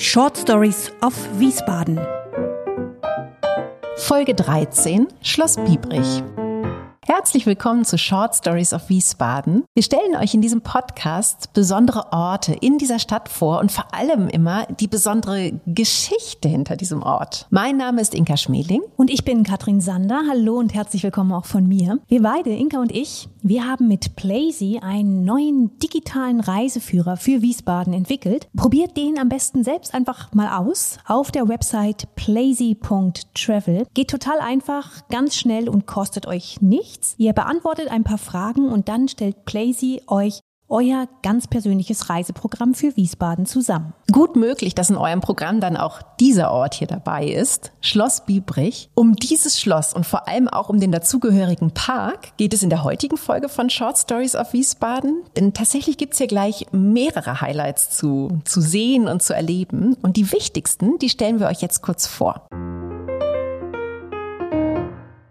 Short Stories of Wiesbaden. Folge 13 Schloss Biebrich. Herzlich willkommen zu Short Stories of Wiesbaden. Wir stellen euch in diesem Podcast besondere Orte in dieser Stadt vor und vor allem immer die besondere Geschichte hinter diesem Ort. Mein Name ist Inka Schmeling. Und ich bin Katrin Sander. Hallo und herzlich willkommen auch von mir. Wir beide, Inka und ich, wir haben mit Plazy einen neuen digitalen Reiseführer für Wiesbaden entwickelt. Probiert den am besten selbst einfach mal aus auf der Website plazy.travel. Geht total einfach, ganz schnell und kostet euch nichts. Ihr beantwortet ein paar Fragen und dann stellt Plazy euch euer ganz persönliches Reiseprogramm für Wiesbaden zusammen. Gut möglich, dass in eurem Programm dann auch dieser Ort hier dabei ist, Schloss Biebrich. Um dieses Schloss und vor allem auch um den dazugehörigen Park geht es in der heutigen Folge von Short Stories of Wiesbaden. Denn tatsächlich gibt's hier gleich mehrere Highlights zu, zu sehen und zu erleben. Und die wichtigsten, die stellen wir euch jetzt kurz vor.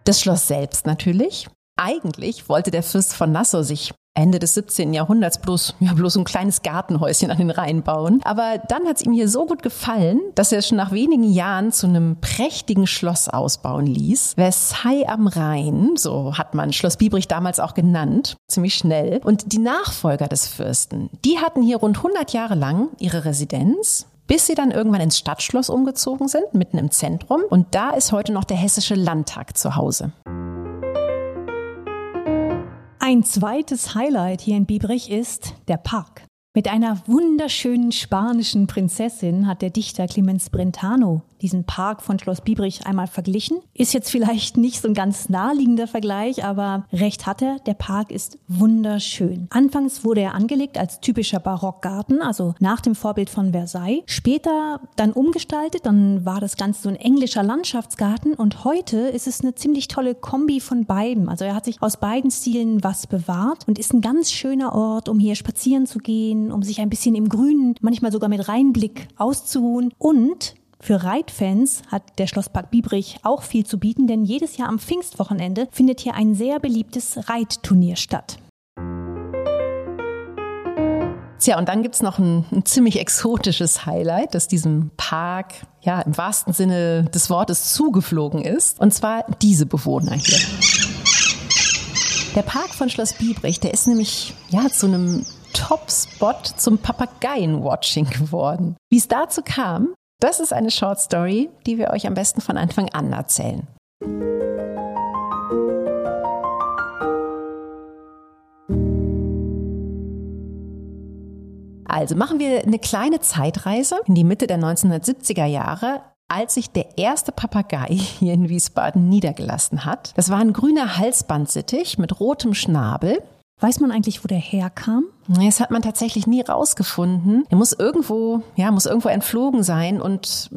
Das Schloss selbst natürlich. Eigentlich wollte der Fürst von Nassau sich Ende des 17. Jahrhunderts bloß, ja, bloß ein kleines Gartenhäuschen an den Rhein bauen. Aber dann hat es ihm hier so gut gefallen, dass er es schon nach wenigen Jahren zu einem prächtigen Schloss ausbauen ließ. Versailles am Rhein, so hat man Schloss Biebrich damals auch genannt, ziemlich schnell. Und die Nachfolger des Fürsten, die hatten hier rund 100 Jahre lang ihre Residenz bis sie dann irgendwann ins Stadtschloss umgezogen sind, mitten im Zentrum. Und da ist heute noch der Hessische Landtag zu Hause. Ein zweites Highlight hier in Biebrich ist der Park. Mit einer wunderschönen spanischen Prinzessin hat der Dichter Clemens Brentano diesen Park von Schloss Biebrich einmal verglichen. Ist jetzt vielleicht nicht so ein ganz naheliegender Vergleich, aber recht hat er, der Park ist wunderschön. Anfangs wurde er angelegt als typischer Barockgarten, also nach dem Vorbild von Versailles. Später dann umgestaltet, dann war das Ganze so ein englischer Landschaftsgarten und heute ist es eine ziemlich tolle Kombi von beiden. Also er hat sich aus beiden Stilen was bewahrt und ist ein ganz schöner Ort, um hier spazieren zu gehen, um sich ein bisschen im Grünen, manchmal sogar mit Reinblick auszuruhen und für Reitfans hat der Schlosspark Biebrich auch viel zu bieten, denn jedes Jahr am Pfingstwochenende findet hier ein sehr beliebtes Reitturnier statt. Tja, und dann gibt's noch ein, ein, ziemlich exotisches Highlight, das diesem Park ja im wahrsten Sinne des Wortes zugeflogen ist. Und zwar diese Bewohner hier. Der Park von Schloss Biebrich, der ist nämlich ja zu einem Top-Spot zum Papageien-Watching geworden. Wie es dazu kam, das ist eine Short Story, die wir euch am besten von Anfang an erzählen. Also machen wir eine kleine Zeitreise in die Mitte der 1970er Jahre, als sich der erste Papagei hier in Wiesbaden niedergelassen hat. Das war ein grüner Halsbandsittich mit rotem Schnabel. Weiß man eigentlich, wo der herkam? Das hat man tatsächlich nie rausgefunden. Er muss irgendwo, ja, muss irgendwo entflogen sein. Und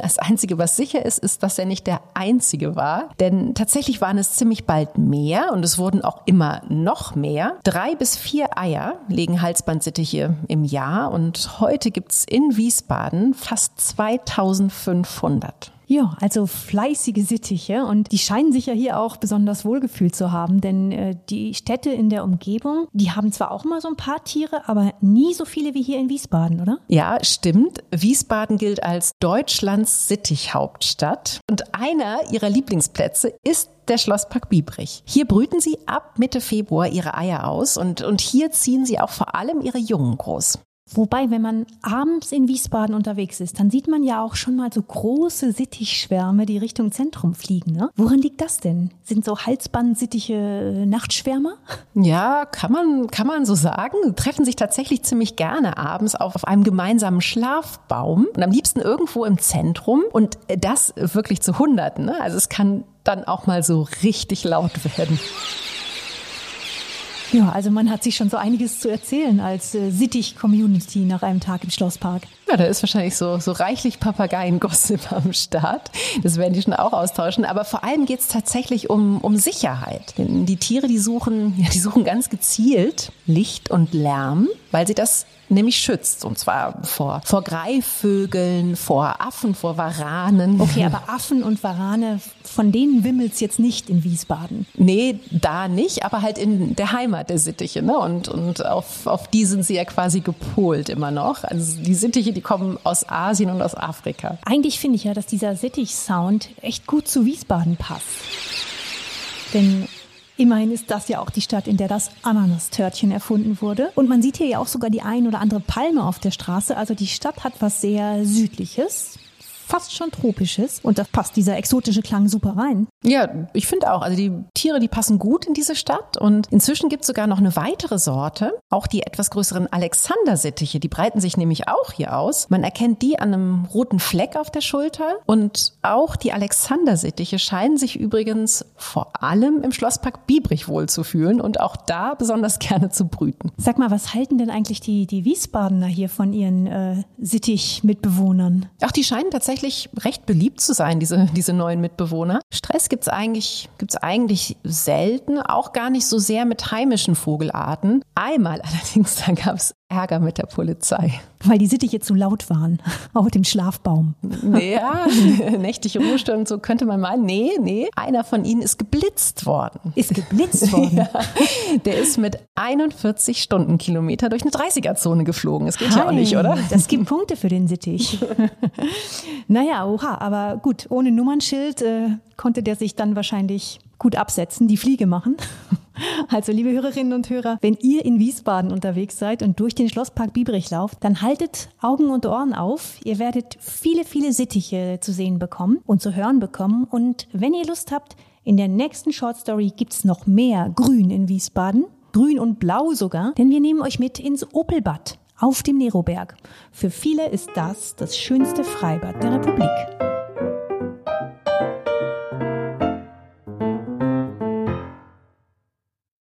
das Einzige, was sicher ist, ist, dass er nicht der Einzige war. Denn tatsächlich waren es ziemlich bald mehr und es wurden auch immer noch mehr. Drei bis vier Eier legen Halsbandsittiche im Jahr und heute gibt's in Wiesbaden fast 2500. Ja, also fleißige Sittiche und die scheinen sich ja hier auch besonders wohlgefühlt zu haben, denn äh, die Städte in der Umgebung, die haben zwar auch immer so ein paar Tiere, aber nie so viele wie hier in Wiesbaden, oder? Ja, stimmt. Wiesbaden gilt als Deutschlands Sittichhauptstadt und einer ihrer Lieblingsplätze ist der Schlosspark Biebrich. Hier brüten sie ab Mitte Februar ihre Eier aus und, und hier ziehen sie auch vor allem ihre Jungen groß. Wobei, wenn man abends in Wiesbaden unterwegs ist, dann sieht man ja auch schon mal so große Sittichschwärme, die Richtung Zentrum fliegen. Ne? Woran liegt das denn? Sind so halsbandsittiche Nachtschwärmer? Ja, kann man, kann man so sagen. Treffen sich tatsächlich ziemlich gerne abends auf, auf einem gemeinsamen Schlafbaum und am liebsten irgendwo im Zentrum und das wirklich zu Hunderten. Ne? Also es kann dann auch mal so richtig laut werden. Ja, also man hat sich schon so einiges zu erzählen als äh, Sittich-Community nach einem Tag im Schlosspark. Ja, da ist wahrscheinlich so, so reichlich Papageien-Gossip am Start. Das werden die schon auch austauschen. Aber vor allem geht's tatsächlich um, um Sicherheit. Denn die Tiere, die suchen, ja, die suchen ganz gezielt Licht und Lärm, weil sie das nämlich schützt. Und zwar vor, vor Greifvögeln, vor Affen, vor Varanen. Okay, aber Affen und Warane, von denen wimmelt's jetzt nicht in Wiesbaden. Nee, da nicht, aber halt in der Heimat der Sittiche. Ne? Und, und auf, auf die sind sie ja quasi gepolt immer noch. Also die Sittiche, die kommen aus Asien und aus Afrika. Eigentlich finde ich ja, dass dieser Sittich-Sound echt gut zu Wiesbaden passt. Denn Immerhin ist das ja auch die Stadt, in der das Ananastörtchen erfunden wurde. Und man sieht hier ja auch sogar die ein oder andere Palme auf der Straße. Also die Stadt hat was sehr Südliches fast schon tropisches. Und da passt dieser exotische Klang super rein. Ja, ich finde auch. Also die Tiere, die passen gut in diese Stadt. Und inzwischen gibt es sogar noch eine weitere Sorte. Auch die etwas größeren Alexander-Sittiche. Die breiten sich nämlich auch hier aus. Man erkennt die an einem roten Fleck auf der Schulter. Und auch die Alexander-Sittiche scheinen sich übrigens vor allem im Schlosspark Biebrich wohlzufühlen und auch da besonders gerne zu brüten. Sag mal, was halten denn eigentlich die, die Wiesbadener hier von ihren äh, Sittich-Mitbewohnern? Ach, die scheinen tatsächlich tatsächlich recht beliebt zu sein, diese, diese neuen Mitbewohner. Stress gibt's eigentlich, gibt's eigentlich selten, auch gar nicht so sehr mit heimischen Vogelarten. Einmal allerdings, da gab's Ärger mit der Polizei. Weil die Sittiche zu laut waren, auf dem Schlafbaum. Ja, nächtliche Ruhestunden, so könnte man meinen. Nee, nee, einer von ihnen ist geblitzt worden. Ist geblitzt worden? Ja, der ist mit 41 Stundenkilometer durch eine 30er-Zone geflogen. Das geht Hi, ja auch nicht, oder? Das gibt Punkte für den Sittich. naja, oha, aber gut, ohne Nummernschild äh, konnte der sich dann wahrscheinlich gut absetzen, die Fliege machen. Also, liebe Hörerinnen und Hörer, wenn ihr in Wiesbaden unterwegs seid und durch den Schlosspark Biebrich lauft, dann haltet Augen und Ohren auf. Ihr werdet viele, viele Sittiche zu sehen bekommen und zu hören bekommen. Und wenn ihr Lust habt, in der nächsten Short Story gibt's noch mehr Grün in Wiesbaden. Grün und Blau sogar, denn wir nehmen euch mit ins Opelbad auf dem Neroberg. Für viele ist das das schönste Freibad der Republik.